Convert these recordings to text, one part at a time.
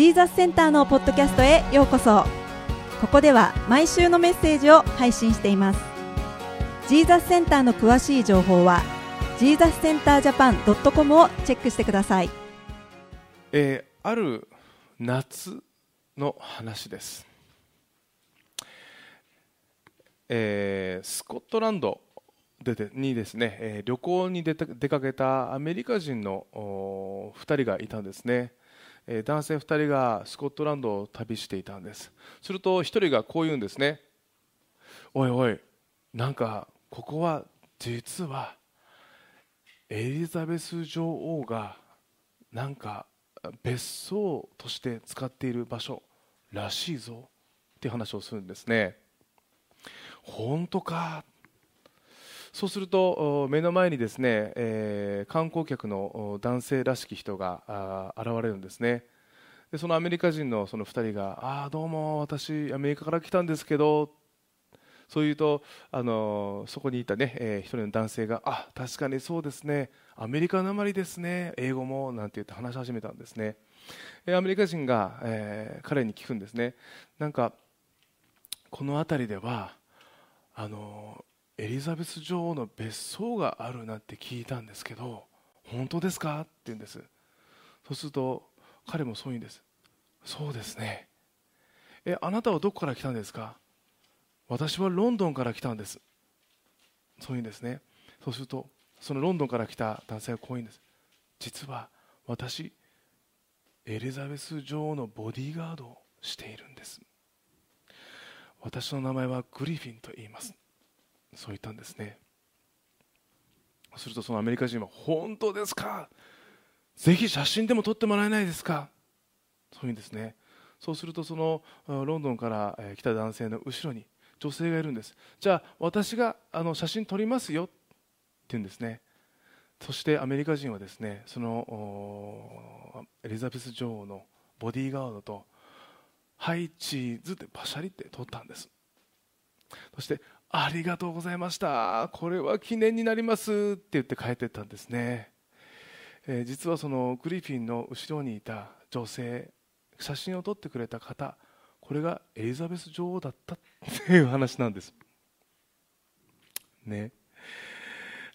ジーザスセンターのポッドキャストへようこそ。ここでは毎週のメッセージを配信しています。ジーザスセンターの詳しい情報はジーザスセンタージャパン .com をチェックしてください、えー、ある夏の話です、えースコットランドででにですね、えー旅行に出た出かけたアメリカ人のお2人がいたんですね、男性2人がスコットランドを旅していたんです。すると1人がこう言うんですね。おいおいなんかここは実はエリザベス女王がなんか別荘として使っている場所らしいぞって話をするんですね。本当かそうすると目の前にですね、えー観光客の男性らしき人があ現れるんですね。でそのアメリカ人のその2人が「ああどうも私アメリカから来たんですけど」そう言うとあのそこにいたね、えー一人の男性が「あ確かにそうですねアメリカなまりですね英語も」なんて言って話し始めたんですね。えーアメリカ人が、えー彼に聞くんですね。なんかこの辺りではあのエリザベス女王の別荘があるなんて聞いたんですけど本当ですかって言うんです。そうすると彼もそう言うんです。そうですね。えあなたはどこから来たんですか？私はロンドンから来たんです。そう言うんですね。そうするとそのロンドンから来た男性はこう言うんです。実は私エリザベス女王のボディーガードをしているんです。私の名前はグリフィンと言います。そう言ったんですね。するとそのアメリカ人は本当ですか？ぜひ写真でも撮ってもらえないですか？そういうんですね。そうするとそのロンドンから来た男性の後ろに女性がいるんですじゃあ私があの写真撮りますよって言うんですね。そしてアメリカ人はですねそのエリザベス女王のボディーガードとハイチーズでパシャリって撮ったんです。そしてありがとうございました。これは記念になります。って言って帰ってったんですね、えー実はそのグリフィンの後ろにいた女性写真を撮ってくれた方これがエリザベス女王だった。っていう話なんです。ね。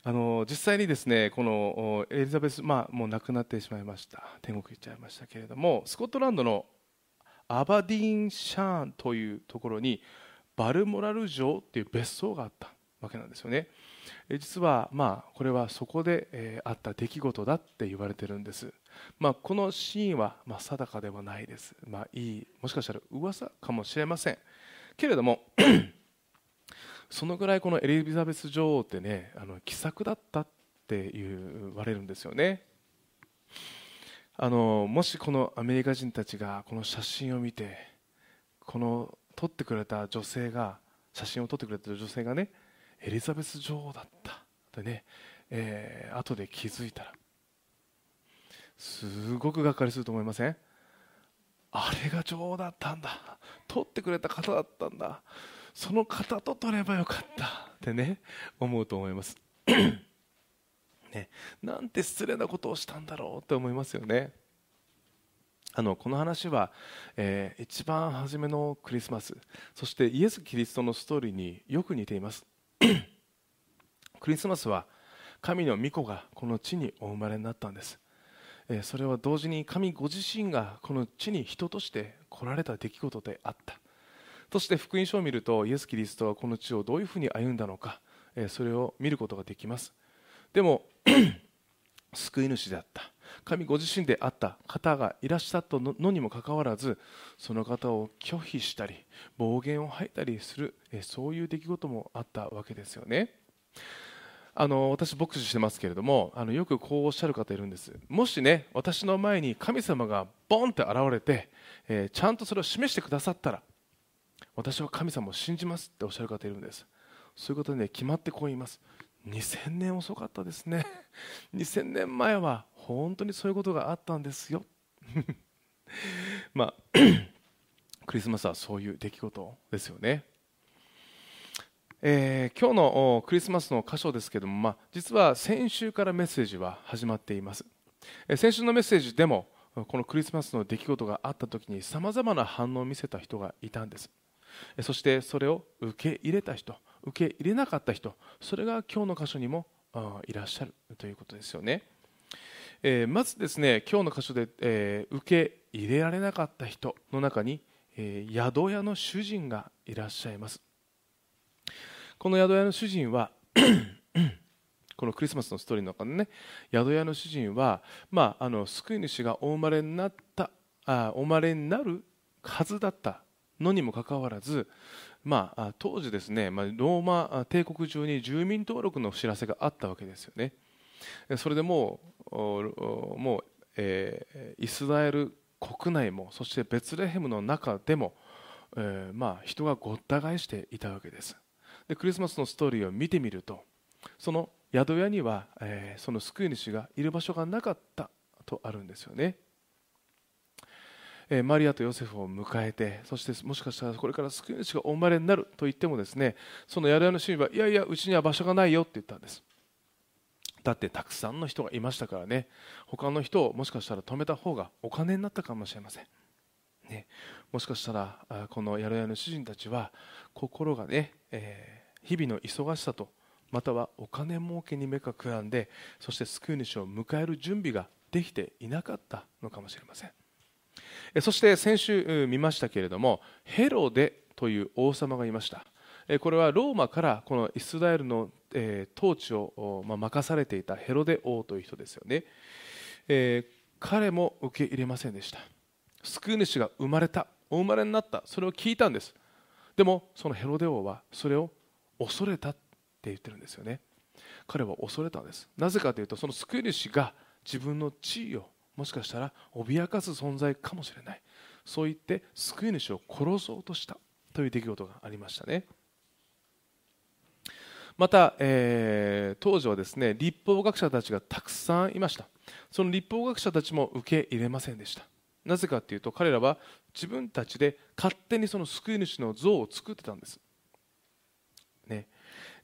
あの実際にですねこのエリザベス、まあ、もう亡くなってしまいました。天国行っちゃいましたけれどもスコットランドのアバディーンシャーンというところにバルモラル城という別荘があったわけなんですよね。実はまあこれはそこで、えあった出来事だって言われてるんです、まあ、このシーンは、まあ、定かではないです、まあ、いいもしかしたら噂かもしれません。けれども そのぐらいこのエリザベス女王ってねあの気さくだったって言われるんですよね。あのもしこのアメリカ人たちがこの写真を見てこの撮ってくれた女性が写真を撮ってくれた女性がねエリザベス女王だった。ってね、えー後で気づいたらすごくがっかりすると思いません？あれが女王だったんだ。撮ってくれた方だったんだ。その方と撮ればよかった。ってね思うと思います。ね、なんて失礼なことをしたんだろうって思いますよね。あのこの話は、えー一番初めのクリスマスそしてイエス・キリストのストーリーによく似ています。クリスマスは神の御子がこの地にお生まれになったんです。えーそれは同時に神ご自身がこの地に人として来られた出来事であった。そして福音書を見るとイエス・キリストはこの地をどういうふうに歩んだのか、えーそれを見ることができます。でも救い主であった。神ご自身であった方がいらっしゃったのにもかかわらずその方を拒否したり暴言を吐いたりするそういう出来事もあったわけですよね。あの私牧師してますけれどもあのよくこうおっしゃる方いるんです。もしね私の前に神様がボンって現れて、えーちゃんとそれを示してくださったら私は神様を信じますっておっしゃる方いるんです。そういうことで、ね、決まってこう言います。2000年遅かったですね。2000年前は本当にそういうことがあったんですよ。まあ クリスマスはそういう出来事ですよね。えー今日のクリスマスの箇所ですけども、まあ、実は先週からメッセージは始まっています、え先週のメッセージでもこのクリスマスの出来事があった時にさまざまな反応を見せた人がいたんです。そしてそれを受け入れた人受け入れなかった人それが今日の箇所にもいらっしゃるということですよね、えー、まずですね今日の箇所で、えー、受け入れられなかった人の中に、えー、宿屋の主人がいらっしゃいます。この宿屋の主人は このクリスマスのストーリーの中でね宿屋の主人は、まあ、あの救い主がお生まれになったあお生まれになるはずだったのにもかかわらず、まあ、当時ですね、まあ、ローマ帝国中に住民登録の知らせがあったわけですよね。それでもうもう、えー、イスラエル国内もそしてベツレヘムの中でも、えー、まあ、人がごった返していたわけです。でクリスマスのストーリーを見てみるとその宿屋には、えー、その救い主がいる場所がなかったとあるんですよね。マリアとヨセフを迎えてそしてもしかしたらこれから救い主がお生まれになると言ってもですねその宿屋の主人はいやいやうちには場所がないよって言ったんです。だってたくさんの人がいましたからね。他の人をもしかしたら止めた方がお金になったかもしれません、ね、もしかしたらこの宿屋の主人たちは心がね、えー、日々の忙しさとまたはお金儲けに目がくらんでそして救い主を迎える準備ができていなかったのかもしれません。そして先週見ましたけれどもヘロデという王様がいました。これはローマからこのイスラエルの統治を任されていたヘロデ王という人ですよね。彼も受け入れませんでした。救い主が生まれたお生まれになった。それを聞いたんです。でもそのヘロデ王はそれを恐れたって言ってるんですよね。彼は恐れたんです。なぜかというとその救い主が自分の地位をもしかしたら脅かす存在かもしれない。そう言って救い主を殺そうとしたという出来事がありましたね。また、えー、当時はですね立法学者たちがたくさんいました。その立法学者たちも受け入れませんでした。なぜかというと彼らは自分たちで勝手にその救い主の像を作ってたんです、ね、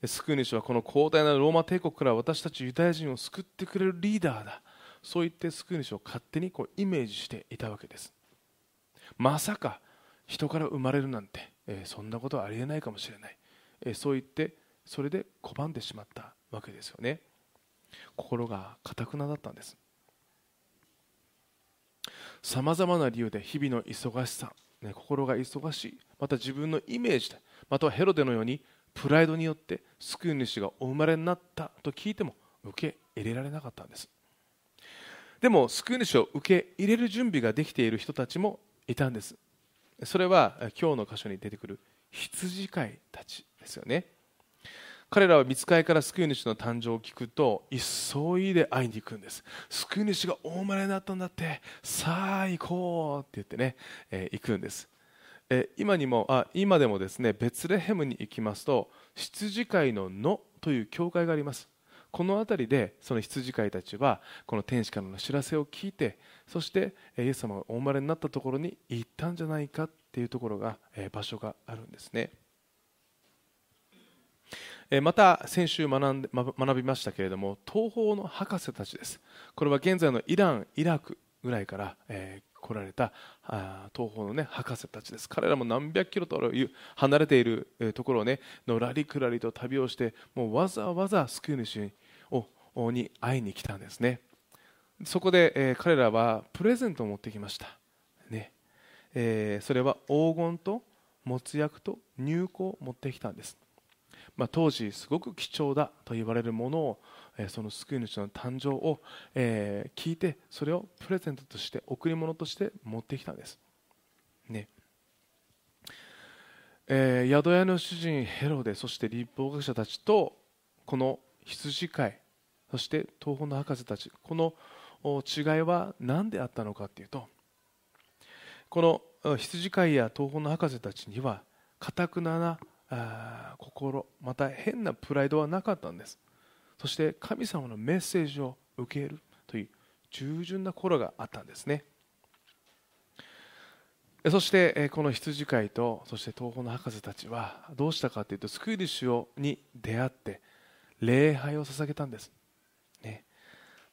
救い主はこの広大なローマ帝国から私たちユダヤ人を救ってくれるリーダーだ。そう言って救い主を勝手にこうイメージしていたわけです。まさか人から生まれるなんて、えー、そんなことはありえないかもしれない、えー、そう言ってそれで拒んでしまったわけですよね。心がかたくなだったんです。さまざまな理由で日々の忙しさ、ね、心が忙しいまた自分のイメージでまたはヘロデのようにプライドによって救い主がお生まれになったと聞いても受け入れられなかったんです。でも救い主を受け入れる準備ができている人たちもいたんです。それは今日の箇所に出てくる羊飼いたちですよね。彼らは見つかりから救い主の誕生を聞くと急いで会いに行くんです。救い主が大生まれになったんだって。さあ行こうって言ってね、えー、行くんです。え今にもあ今でもですねベツレヘムに行きますと羊飼いの野という教会があります。この辺りでその羊飼いたちはこの天使からの知らせを聞いてそしてイエス様がお生まれになったところに行ったんじゃないかっていうところが場所があるんですね。また先週学んで学びましたけれども東方の博士たちです。これは現在のイランイラクぐらいから、え来られたあ東方の、ね、博士たちです。彼らも何百キロと離れているところを、ね、のらりくらりと旅をしてもうわざわざ救い主に会いに来たんですね。そこで、え、彼らはプレゼントを持ってきました、ね。えー、それは黄金ともつ薬と乳香を持ってきたんです、まあ、当時すごく貴重だと言われるものをえその救い主の誕生を、え、聞いてそれをプレゼントとして贈り物として持ってきたんです、ね。えー、宿屋の主人ヘロデそして立法学者たちとこの羊飼いそして東方の博士たちこの違いは何であったのかというとこの羊飼いや東方の博士たちにはかたくなな心また変なプライドはなかったんです。そして神様のメッセージを受けるという従順な心があったんですね。そしてこの羊飼いとそして東方の博士たちはどうしたかというと救い主に出会って礼拝を捧げたんです、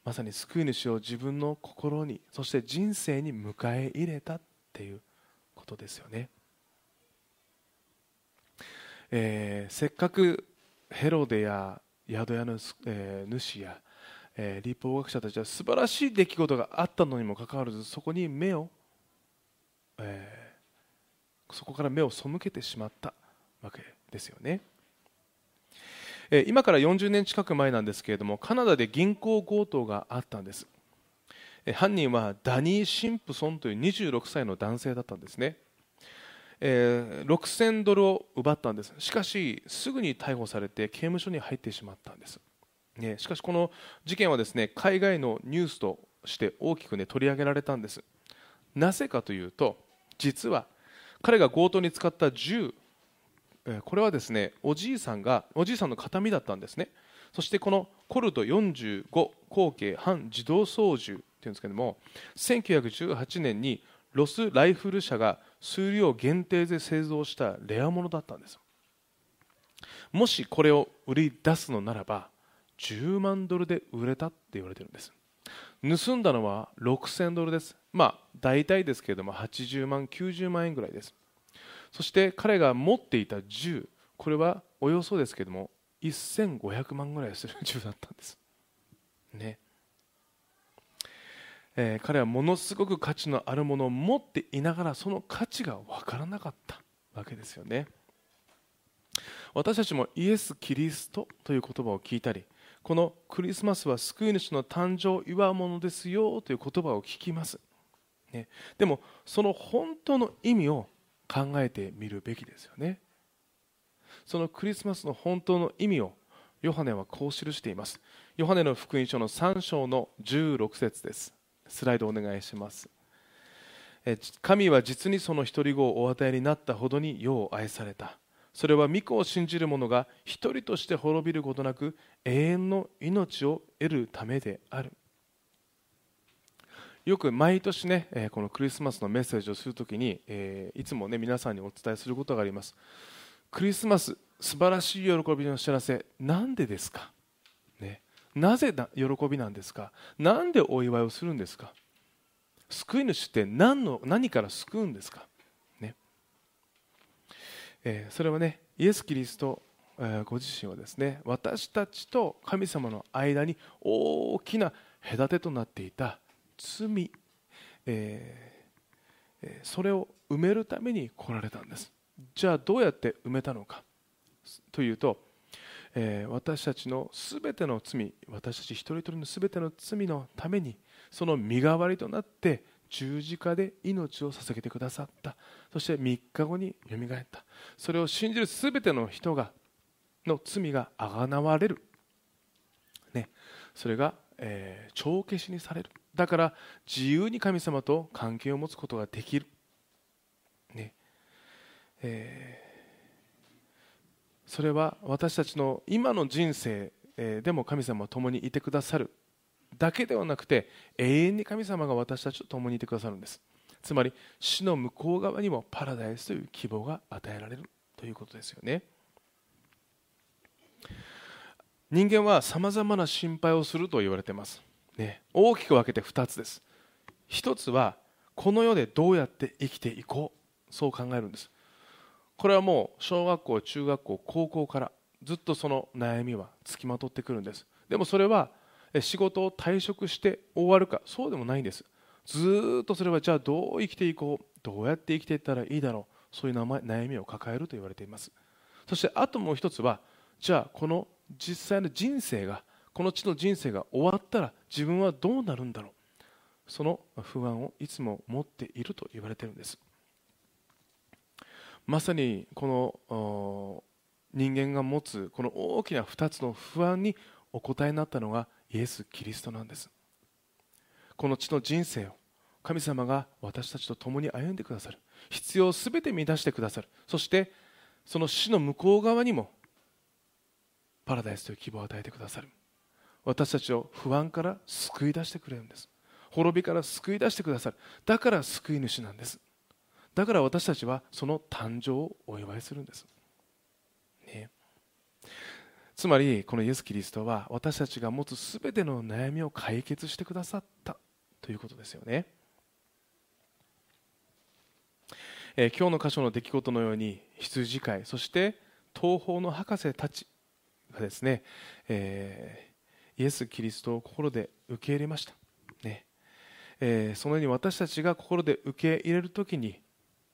まさに救い主を自分の心にそして人生に迎え入れたっていうことですよね、えー、せっかくヘロデや宿屋の、えー、主や、えー、立法学者たちは素晴らしい出来事があったのにもかかわらずそこに目を、えー、そこから目を背けてしまったわけですよね。今から40年近く前なんですけれどもカナダで銀行強盗があったんです。犯人はダニー・シンプソンという26歳の男性だったんですね、えー、6000ドルを奪ったんです。しかしすぐに逮捕されて刑務所に入ってしまったんです、しかしこの事件はですね海外のニュースとして大きく、ね、取り上げられたんです。なぜかというと実は彼が強盗に使った銃これはですねおじいさんがおじいさんの形見だったんですね。そしてこのコルト45口径半自動操縦っていうんですけども1918年にロスライフル社が数量限定で製造したレアものだったんです。もしこれを売り出すのならば10万ドルで売れたって言われてるんです。盗んだのは6000ドルです。まあ大体ですけれども80万90万円ぐらいです。そして彼が持っていた銃これはおよそですけども1500万ぐらいする銃だったんです。ね。えー、彼はものすごく価値のあるものを持っていながらその価値が分からなかったわけですよね。私たちもイエス・キリストという言葉を聞いたりこのクリスマスは救い主の誕生を祝うものですよという言葉を聞きます、ね、でもその本当の意味を考えてみるべきですよね。そのクリスマスの本当の意味をヨハネはこう記しています。ヨハネの福音書の3章の16節です。スライドお願いします。神は実にその一人子をお与えになったほどに世を愛された。それは御子を信じる者が一人として滅びることなく永遠の命を得るためである。よく毎年ね、えこのクリスマスのメッセージをするときに、いつもね、皆さんにお伝えすることがあります。クリスマス、素晴らしい喜びの知らせ、なんでですか、ね、なぜ喜びなんですか？なんでお祝いをするんですか？救い主って何の何から救うんですか、ね。えー、それはね、イエス・キリスト、え、ご自身はですね、私たちと神様の間に大きな隔てとなっていた罪、えー、それを埋めるために来られたんです。じゃあどうやって埋めたのか。というと、えー、私たちのすべての罪私たち一人一人のすべての罪のためにその身代わりとなって十字架で命を捧げてくださった。そして3日後によみがえった。それを信じるすべての人がの罪があがなわれる、ね、それが、えー、帳消しにされる。だから自由に神様と関係を持つことができる、ね。えー、それは私たちの今の人生でも神様は共にいてくださる。だけではなくて永遠に神様が私たちと共にいてくださるんです。つまり死の向こう側にもパラダイスという希望が与えられる。ということですよね。人間はさまざまな心配をすると言われています。ね、大きく分けて2つです。1つはこの世でどうやって生きていこう。そう考えるんです。これはもう小学校中学校高校からずっとその悩みはつきまとってくるんです。でもそれは仕事を退職して終わるかそうでもないんです。ずっとそれはじゃあどう生きていこうどうやって生きていったらいいだろうそういう悩みを抱えると言われています。そしてあともう一つはじゃあこの実際の人生がこの地の人生が終わったら自分はどうなるんだろう。その不安をいつも持っていると言われているんです。まさにこの人間が持つこの大きな2つの不安にお答えになったのがイエス・キリストなんです。この地の人生を神様が私たちと共に歩んでくださる。必要を全て満たしてくださる。そしてその死の向こう側にもパラダイスという希望を与えてくださる。私たちを不安から救い出してくれるんです。滅びから救い出してくださる。だから救い主なんです。だから私たちはその誕生をお祝いするんです、ね、つまりこのイエス・キリストは私たちが持つすべての悩みを解決してくださった。ということですよね、えー、今日の箇所の出来事のように羊飼いそして東方の博士たちがですね、えー、イエス・キリストを心で受け入れました、ね。えー、そのように私たちが心で受け入れるときに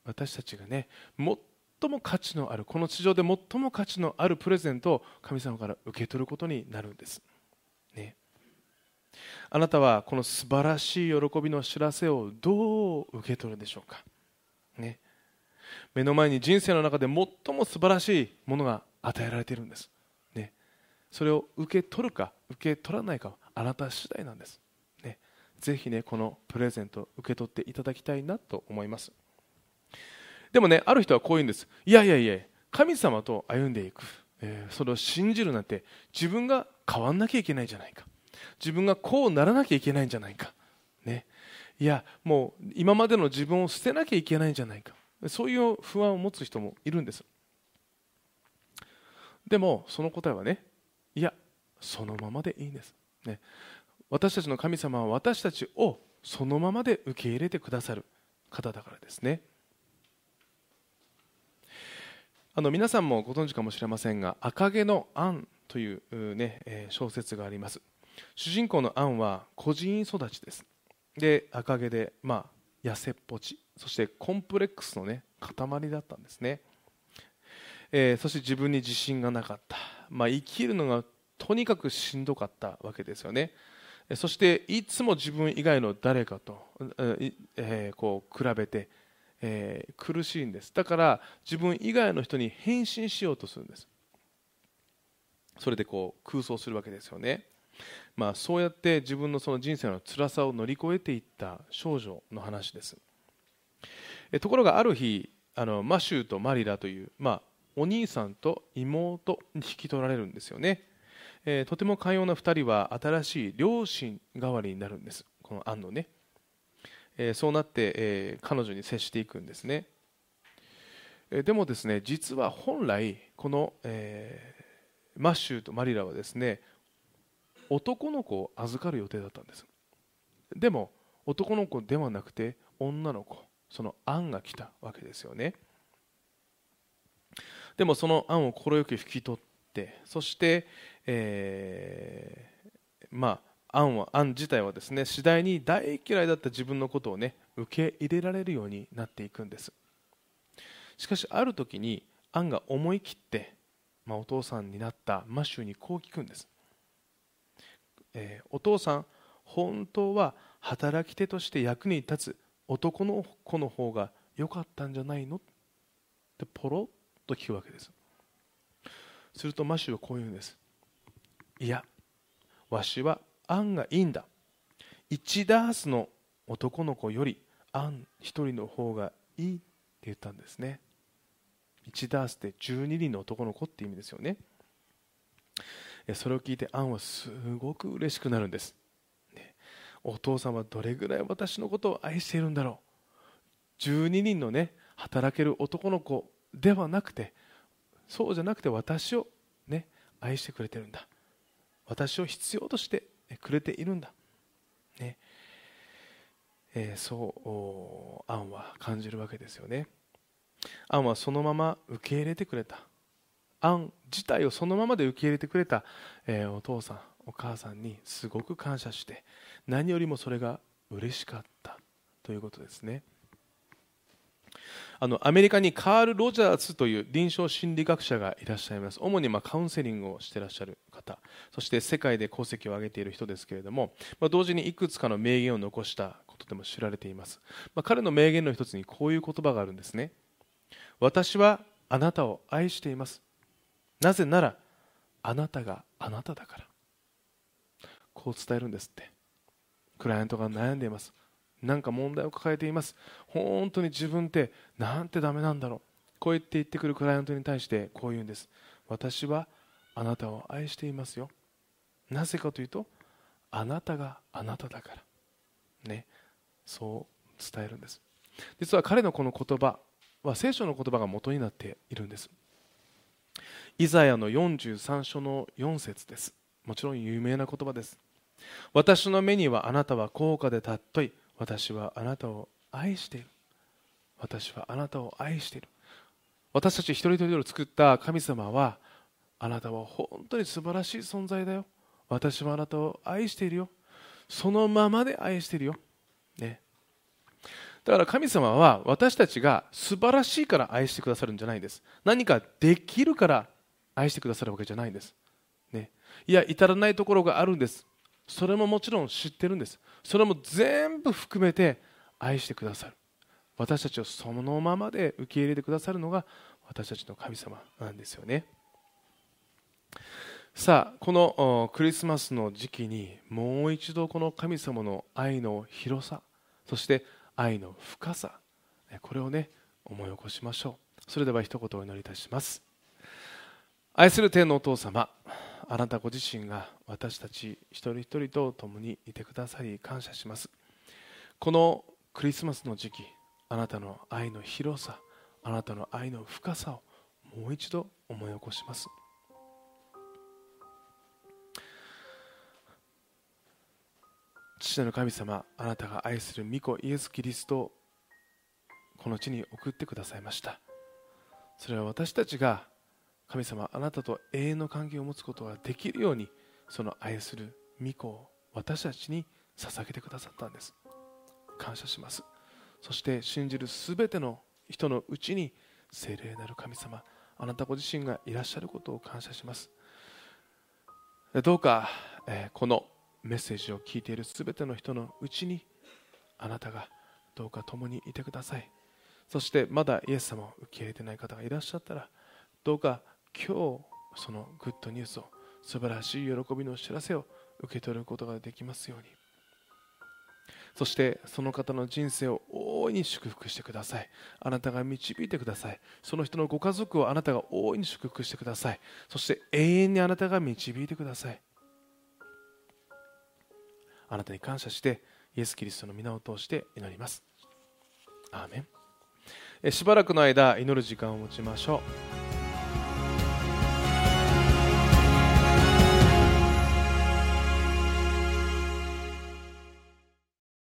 私たちがね最も価値のあるこの地上で最も価値のあるプレゼントを神様から受け取ることになるんです、ね、あなたはこの素晴らしい喜びの知らせをどう受け取るでしょうか、ね、目の前に人生の中で最も素晴らしいものが与えられているんです、それを受け取るか受け取らないかはあなた次第なんです、ね、ぜひねこのプレゼント受け取っていただきたいなと思います。でもねある人はこう言うんです。いやいやいや神様と歩んでいく、えー、それを信じるなんて自分が変わんなきゃいけないじゃないか。自分がこうならなきゃいけないんじゃないか。ね。いやもう今までの自分を捨てなきゃいけないんじゃないか。そういう不安を持つ人もいるんです。でもその答えはねいやそのままでいいんです、ね、私たちの神様は私たちをそのままで受け入れてくださる方だからですね。あの皆さんもご存知かもしれませんが「赤毛のアン」という、ね小説があります。主人公のアンは孤児院育ちです。で赤毛で、まあ、痩せっぽち。そしてコンプレックスの、ね、塊だったんですね、えー、そして自分に自信がなかった、まあ、生きるのがとにかくしんどかったわけですよね。そしていつも自分以外の誰かと、えー、こう比べてえー、苦しいんです。だから自分以外の人に変身しようとするんです。それでこう空想するわけですよね、まあ、そうやって自分のその人生の辛さを乗り越えていった少女の話です。えところがある日あのマシューとマリラという、まあ、お兄さんと妹に引き取られるんですよね、えー、とても寛容な2人は新しい両親代わりになるんです。このアンのね。えそうなって、え彼女に接していくんですね、えでもですね実は本来この、えマッシューとマリラはですね男の子を預かる予定だったんです。でも男の子ではなくて女の子そのアンが来たわけですよね。でもそのアンを快く引き取ってそして、えー、まあアンはアン自体はですね次第に大嫌いだった自分のことをね受け入れられるようになっていくんです。しかしある時にアンが思い切って、まあ、お父さんになったマシューにこう聞くんです、えー、お父さん本当は働き手として役に立つ男の子の方が良かったんじゃないの？ってポロッと聞くわけです。するとマシューはこう言うんです。いやわしは案がいいんだ。1ダースの男の子より案1人の方がいいって言ったんですね。1ダースって12人の男の子って意味ですよね。それを聞いてアンはすごく嬉しくなるんです、ね、お父さんはどれぐらい私のことを愛しているんだろう。12人のね働ける男の子ではなくてそうじゃなくて私をね愛してくれてるんだ。私を必要としてくれているんだ、ね。えー、そうアンは感じるわけですよね。アンはそのまま受け入れてくれた。アン自体をそのままで受け入れてくれた、えー、お父さんお母さんにすごく感謝して何よりもそれが嬉しかったということですね。あのアメリカにカール・ロジャーズという臨床心理学者がいらっしゃいます。主にまカウンセリングをしていらっしゃる方。そして世界で功績を上げている人ですけれども、まあ、同時にいくつかの名言を残したことでも知られています、まあ、彼の名言の一つにこういう言葉があるんですね。私はあなたを愛しています。なぜならあなたがあなただから。こう伝えるんですって。クライアントが悩んでいます。何か問題を抱えています。本当に自分ってなんてダメなんだろう。こう言って言ってくるクライアントに対してこう言うんです。私はあなたを愛していますよ。なぜかというとあなたがあなただから。ね。そう伝えるんです。実は彼のこの言葉は聖書の言葉が元になっているんです。イザヤの43章の4節です。もちろん有名な言葉です。私の目にはあなたは高価で尊い。私はあなたを愛している。私はあなたを愛している。私たち一人一人を作った神様はあなたは本当に素晴らしい存在だよ。私はあなたを愛しているよ。そのままで愛しているよ、ね、だから神様は私たちが素晴らしいから愛してくださるんじゃないんです。何かできるから愛してくださるわけじゃないんです、ね、いや至らないところがあるんです。それももちろん知ってるんです。それも全部含めて愛してくださる。私たちをそのままで受け入れてくださるのが私たちの神様なんですよね。さあこのクリスマスの時期にもう一度この神様の愛の広さそして愛の深さこれをね思い起こしましょう。それでは一言お祈りいたします。愛する天のお父様あなたご自身が私たち一人一人と共にいてくださり感謝します。このクリスマスの時期あなたの愛の広さあなたの愛の深さをもう一度思い起こします。父なる神様あなたが愛する御子イエス・キリストをこの地に送ってくださいました。それは私たちが神様あなたと永遠の関係を持つことができるようにその愛する御子を私たちに捧げてくださったんです。感謝します。そして信じるすべての人のうちに聖霊なる神様あなたご自身がいらっしゃることを感謝します。どうか、えこのメッセージを聞いているすべての人のうちにあなたがどうか共にいてください。そしてまだイエス様を受け入れてない方がいらっしゃったらどうか今日そのグッドニュースを素晴らしい喜びの知らせを受け取ることができますように。そしてその方の人生を大いに祝福してください。あなたが導いてください。その人のご家族をあなたが大いに祝福してください。そして永遠にあなたが導いてください。あなたに感謝してイエス・キリストの皆を通して祈ります。アーメン。しばらくの間祈る時間を持ちましょう。